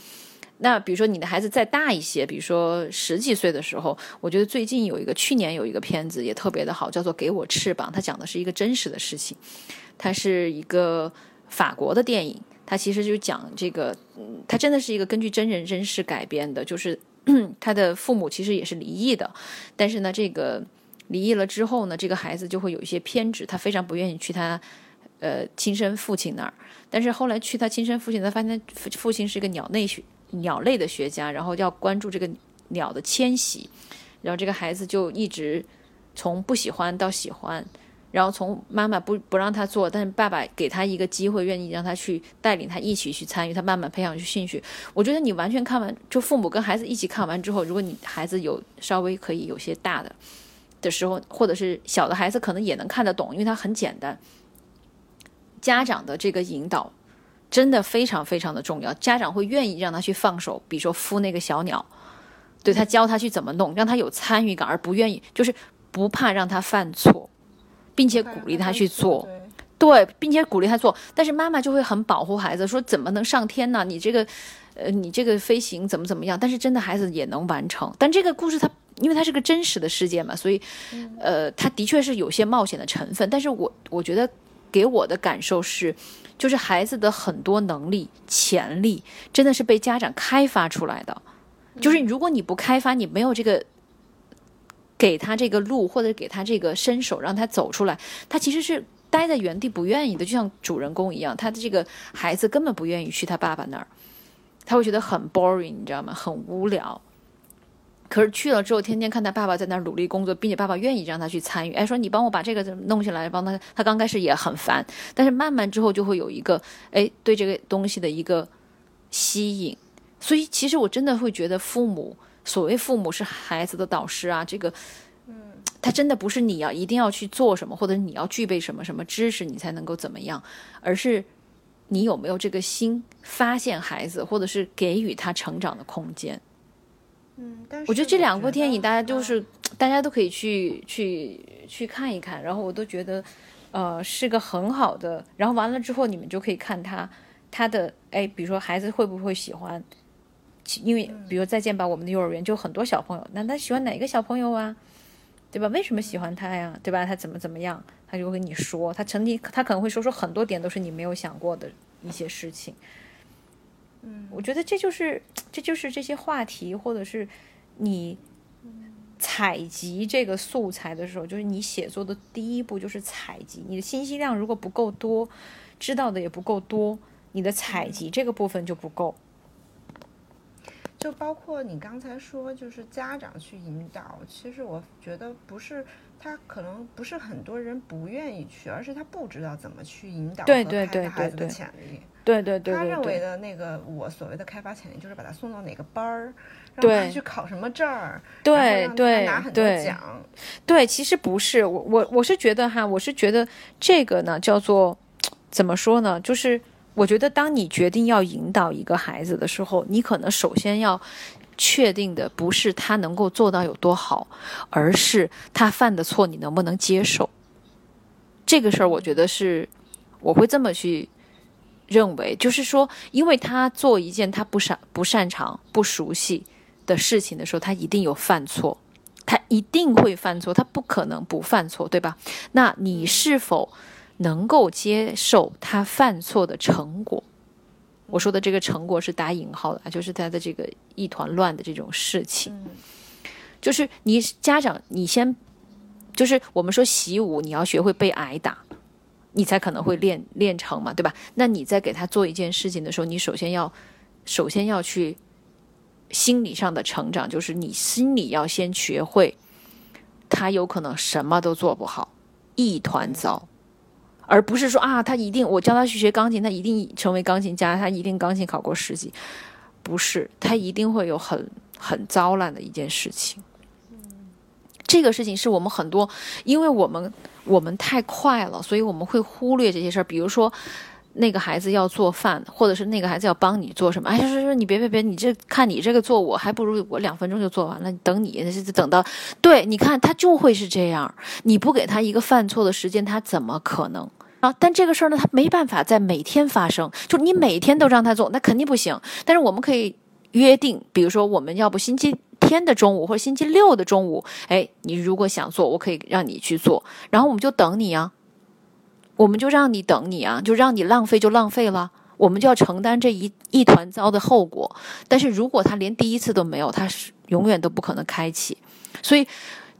那比如说你的孩子再大一些，比如说十几岁的时候，我觉得最近有一个去年有一个片子也特别的好，叫做《给我翅膀》，它讲的是一个真实的事情，它是一个法国的电影，它其实就讲这个，嗯，它真的是一个根据真人真事改编的，就是 他的父母其实也是离异的，但是呢，这个。离异了之后呢，这个孩子就会有一些偏执，他非常不愿意去他，呃，亲生父亲那儿。但是后来去他亲生父亲，他发现父亲是一个鸟类学鸟类的学家，然后要关注这个鸟的迁徙。然后这个孩子就一直从不喜欢到喜欢，然后从妈妈不不让他做，但是爸爸给他一个机会，愿意让他去带领他一起去参与，他慢慢培养出兴趣。我觉得你完全看完，就父母跟孩子一起看完之后，如果你孩子有稍微可以有些大的。的时候，或者是小的孩子可能也能看得懂，因为它很简单。家长的这个引导真的非常非常的重要，家长会愿意让他去放手，比如说孵那个小鸟，对他教他去怎么弄，让他有参与感，而不愿意就是不怕让他犯错，并且鼓励他去做，对，并且鼓励他做。但是妈妈就会很保护孩子，说怎么能上天呢？你这个，呃，你这个飞行怎么怎么样？但是真的孩子也能完成。但这个故事它。因为它是个真实的事件嘛，所以，呃，它的确是有些冒险的成分。但是我我觉得给我的感受是，就是孩子的很多能力、潜力，真的是被家长开发出来的。就是如果你不开发，你没有这个给他这个路，或者给他这个伸手让他走出来，他其实是待在原地不愿意的，就像主人公一样，他的这个孩子根本不愿意去他爸爸那儿，他会觉得很 boring，你知道吗？很无聊。可是去了之后，天天看他爸爸在那儿努力工作，并且爸爸愿意让他去参与。哎，说你帮我把这个弄下来，帮他。他刚开始也很烦，但是慢慢之后就会有一个哎对这个东西的一个吸引。所以其实我真的会觉得，父母所谓父母是孩子的导师啊，这个，嗯，他真的不是你要一定要去做什么，或者你要具备什么什么知识你才能够怎么样，而是你有没有这个心发现孩子，或者是给予他成长的空间。嗯，但是我觉得这两部电影大家就是大家都可以去去去看一看，然后我都觉得，呃，是个很好的。然后完了之后，你们就可以看他他的哎，比如说孩子会不会喜欢，因为比如再见吧，我们的幼儿园就很多小朋友，那他喜欢哪个小朋友啊？对吧？为什么喜欢他呀？对吧？他怎么怎么样？他就会跟你说，他曾经他可能会说说很多点都是你没有想过的一些事情。嗯，我觉得这就是这就是这些话题，或者是你采集这个素材的时候，就是你写作的第一步就是采集。你的信息量如果不够多，知道的也不够多，你的采集这个部分就不够。就包括你刚才说，就是家长去引导，其实我觉得不是他可能不是很多人不愿意去，而是他不知道怎么去引导和开发孩子的潜力。对对对，他认为的那个我所谓的开发潜力，就是把他送到哪个班儿，让他去考什么证儿，对对拿很多奖。对，其实不是我我我是觉得哈，我是觉得这个呢叫做怎么说呢？就是我觉得当你决定要引导一个孩子的时候，你可能首先要确定的不是他能够做到有多好，而是他犯的错你能不能接受。这个事儿，我觉得是我会这么去。认为就是说，因为他做一件他不擅不擅长、不熟悉的事情的时候，他一定有犯错，他一定会犯错，他不可能不犯错，对吧？那你是否能够接受他犯错的成果？我说的这个成果是打引号的，就是他的这个一团乱的这种事情。就是你家长，你先就是我们说习武，你要学会被挨打。你才可能会练练成嘛，对吧？那你在给他做一件事情的时候，你首先要，首先要去心理上的成长，就是你心里要先学会，他有可能什么都做不好，一团糟，而不是说啊，他一定我教他去学钢琴，他一定成为钢琴家，他一定钢琴考过十级，不是，他一定会有很很糟烂的一件事情。这个事情是我们很多，因为我们我们太快了，所以我们会忽略这些事儿。比如说，那个孩子要做饭，或者是那个孩子要帮你做什么，哎，说说你别别别，你这看你这个做，我还不如我两分钟就做完了。等你等到，对，你看他就会是这样。你不给他一个犯错的时间，他怎么可能啊？但这个事儿呢，他没办法在每天发生，就你每天都让他做，那肯定不行。但是我们可以约定，比如说我们要不星期。天的中午或者星期六的中午，哎，你如果想做，我可以让你去做，然后我们就等你啊，我们就让你等你啊，就让你浪费就浪费了，我们就要承担这一一团糟的后果。但是如果他连第一次都没有，他是永远都不可能开启。所以，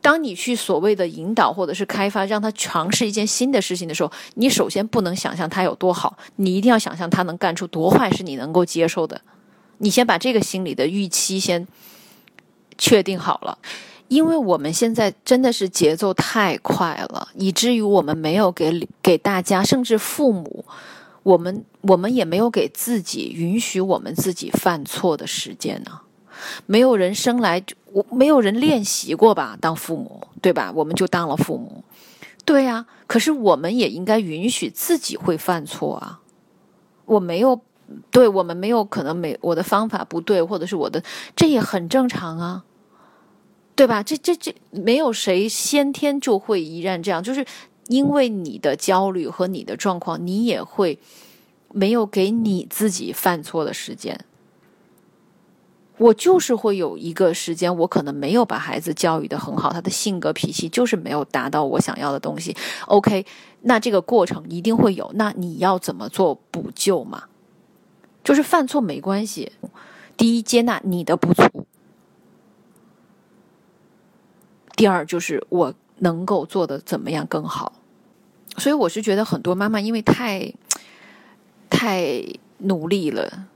当你去所谓的引导或者是开发，让他尝试一件新的事情的时候，你首先不能想象他有多好，你一定要想象他能干出多坏是你能够接受的。你先把这个心理的预期先。确定好了，因为我们现在真的是节奏太快了，以至于我们没有给给大家，甚至父母，我们我们也没有给自己允许我们自己犯错的时间呢。没有人生来我没有人练习过吧？当父母对吧？我们就当了父母，对呀。可是我们也应该允许自己会犯错啊。我没有。对我们没有可能没我的方法不对，或者是我的这也很正常啊，对吧？这这这没有谁先天就会依然这样，就是因为你的焦虑和你的状况，你也会没有给你自己犯错的时间。我就是会有一个时间，我可能没有把孩子教育的很好，他的性格脾气就是没有达到我想要的东西。OK，那这个过程一定会有，那你要怎么做补救嘛？就是犯错没关系，第一接纳你的不足，第二就是我能够做的怎么样更好。所以我是觉得很多妈妈因为太太努力了，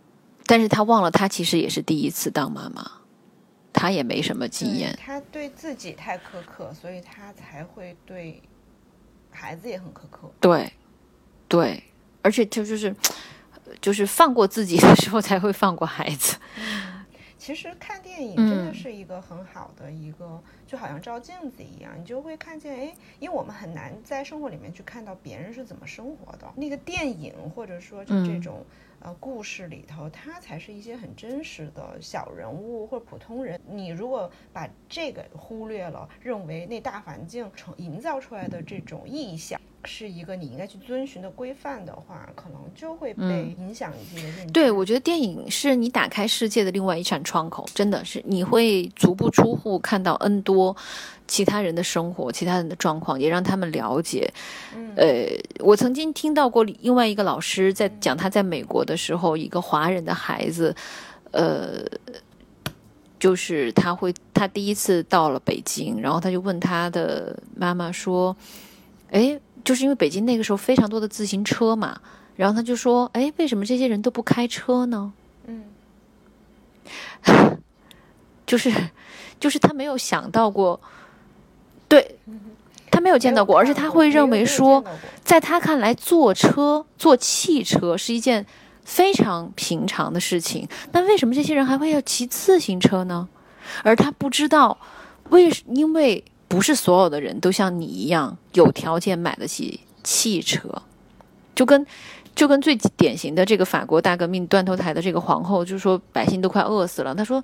但是她忘了她其实也是第一次当妈妈，她也没什么经验。她对自己太苛刻，所以她才会对孩子也很苛刻。对，对，而且就就是。就是放过自己的时候，才会放过孩子。嗯，其实看电影真的是一个很好的一个，就好像照镜子一样，你就会看见，哎，因为我们很难在生活里面去看到别人是怎么生活的。那个电影或者说就这种呃故事里头，它才是一些很真实的小人物或者普通人。你如果把这个忽略了，认为那大环境成营造出来的这种意象。是一个你应该去遵循的规范的话，可能就会被影响一些认知。对，我觉得电影是你打开世界的另外一扇窗口，真的是你会足不出户看到 N 多其他人的生活、其他人的状况，也让他们了解。呃，我曾经听到过另外一个老师在讲他在美国的时候，一个华人的孩子，呃，就是他会，他第一次到了北京，然后他就问他的妈妈说：“哎，就是因为北京那个时候非常多的自行车嘛，然后他就说：哎，为什么这些人都不开车呢？嗯，就是，就是他没有想到过，对他没有见到过，而且他会认为说，在他看来，坐车、坐汽车是一件。”非常平常的事情，那为什么这些人还会要骑自行车呢？而他不知道，为因为不是所有的人都像你一样有条件买得起汽车，就跟就跟最典型的这个法国大革命断头台的这个皇后，就是说百姓都快饿死了，他说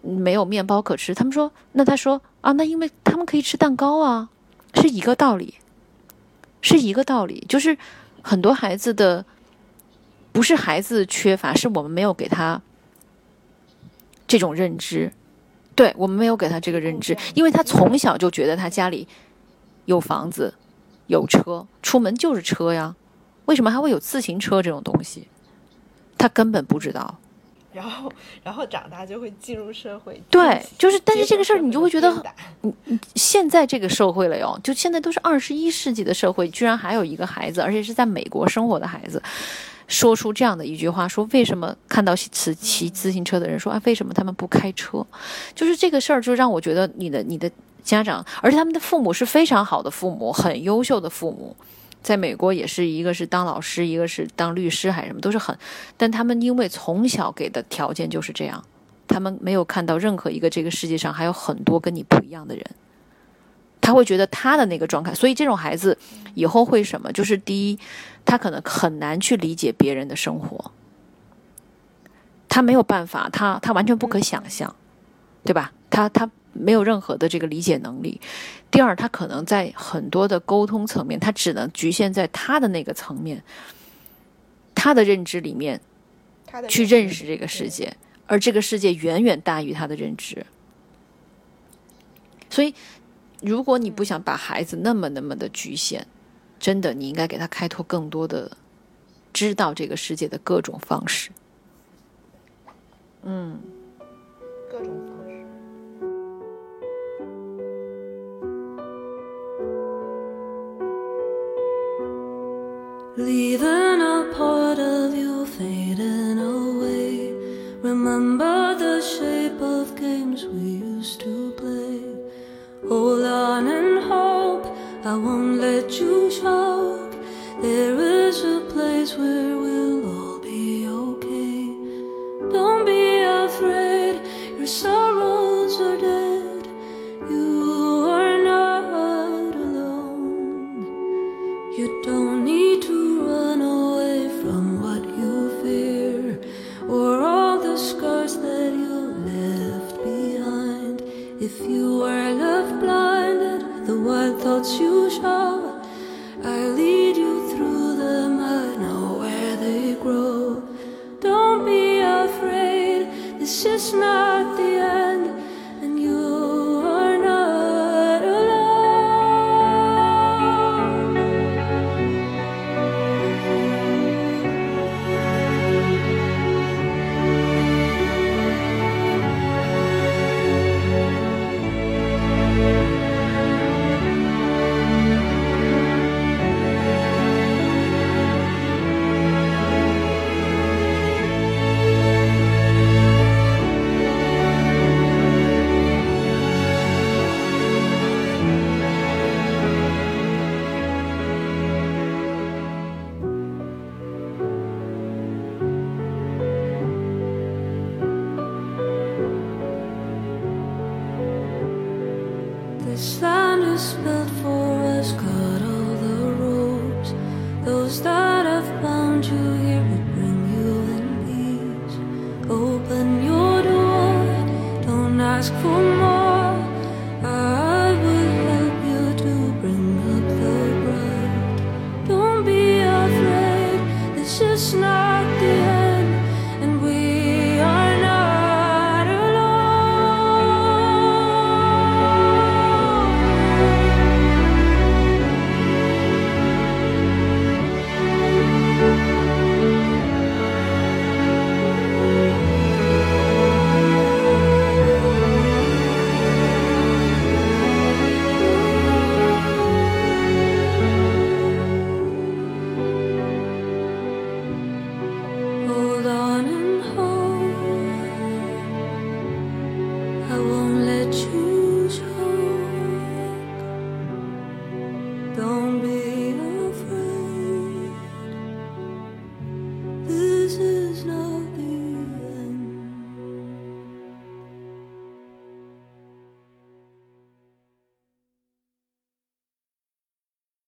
没有面包可吃，他们说那他说啊，那因为他们可以吃蛋糕啊，是一个道理，是一个道理，就是很多孩子的。不是孩子缺乏，是我们没有给他这种认知。对我们没有给他这个认知，因为他从小就觉得他家里有房子、有车，出门就是车呀。为什么还会有自行车这种东西？他根本不知道。然后，然后长大就会进入社会。对，就是，但是这个事儿你就会觉得，嗯，现在这个社会了哟，就现在都是二十一世纪的社会，居然还有一个孩子，而且是在美国生活的孩子。说出这样的一句话，说为什么看到骑骑自行车的人说啊，为什么他们不开车？就是这个事儿，就让我觉得你的你的家长，而且他们的父母是非常好的父母，很优秀的父母，在美国也是一个是当老师，一个是当律师，还是什么，都是很，但他们因为从小给的条件就是这样，他们没有看到任何一个这个世界上还有很多跟你不一样的人。他会觉得他的那个状态，所以这种孩子以后会什么？就是第一，他可能很难去理解别人的生活，他没有办法，他他完全不可想象，对吧？他他没有任何的这个理解能力。第二，他可能在很多的沟通层面，他只能局限在他的那个层面，他的认知里面，去认识这个世界，而这个世界远远大于他的认知，所以。如果你不想把孩子那么那么的局限，真的，你应该给他开拓更多的知道这个世界的各种方式。嗯，各种方式。Hold on and hope I won't let you choke. There is a place where we'll all be okay. Don't be afraid, your sorrows Krishna.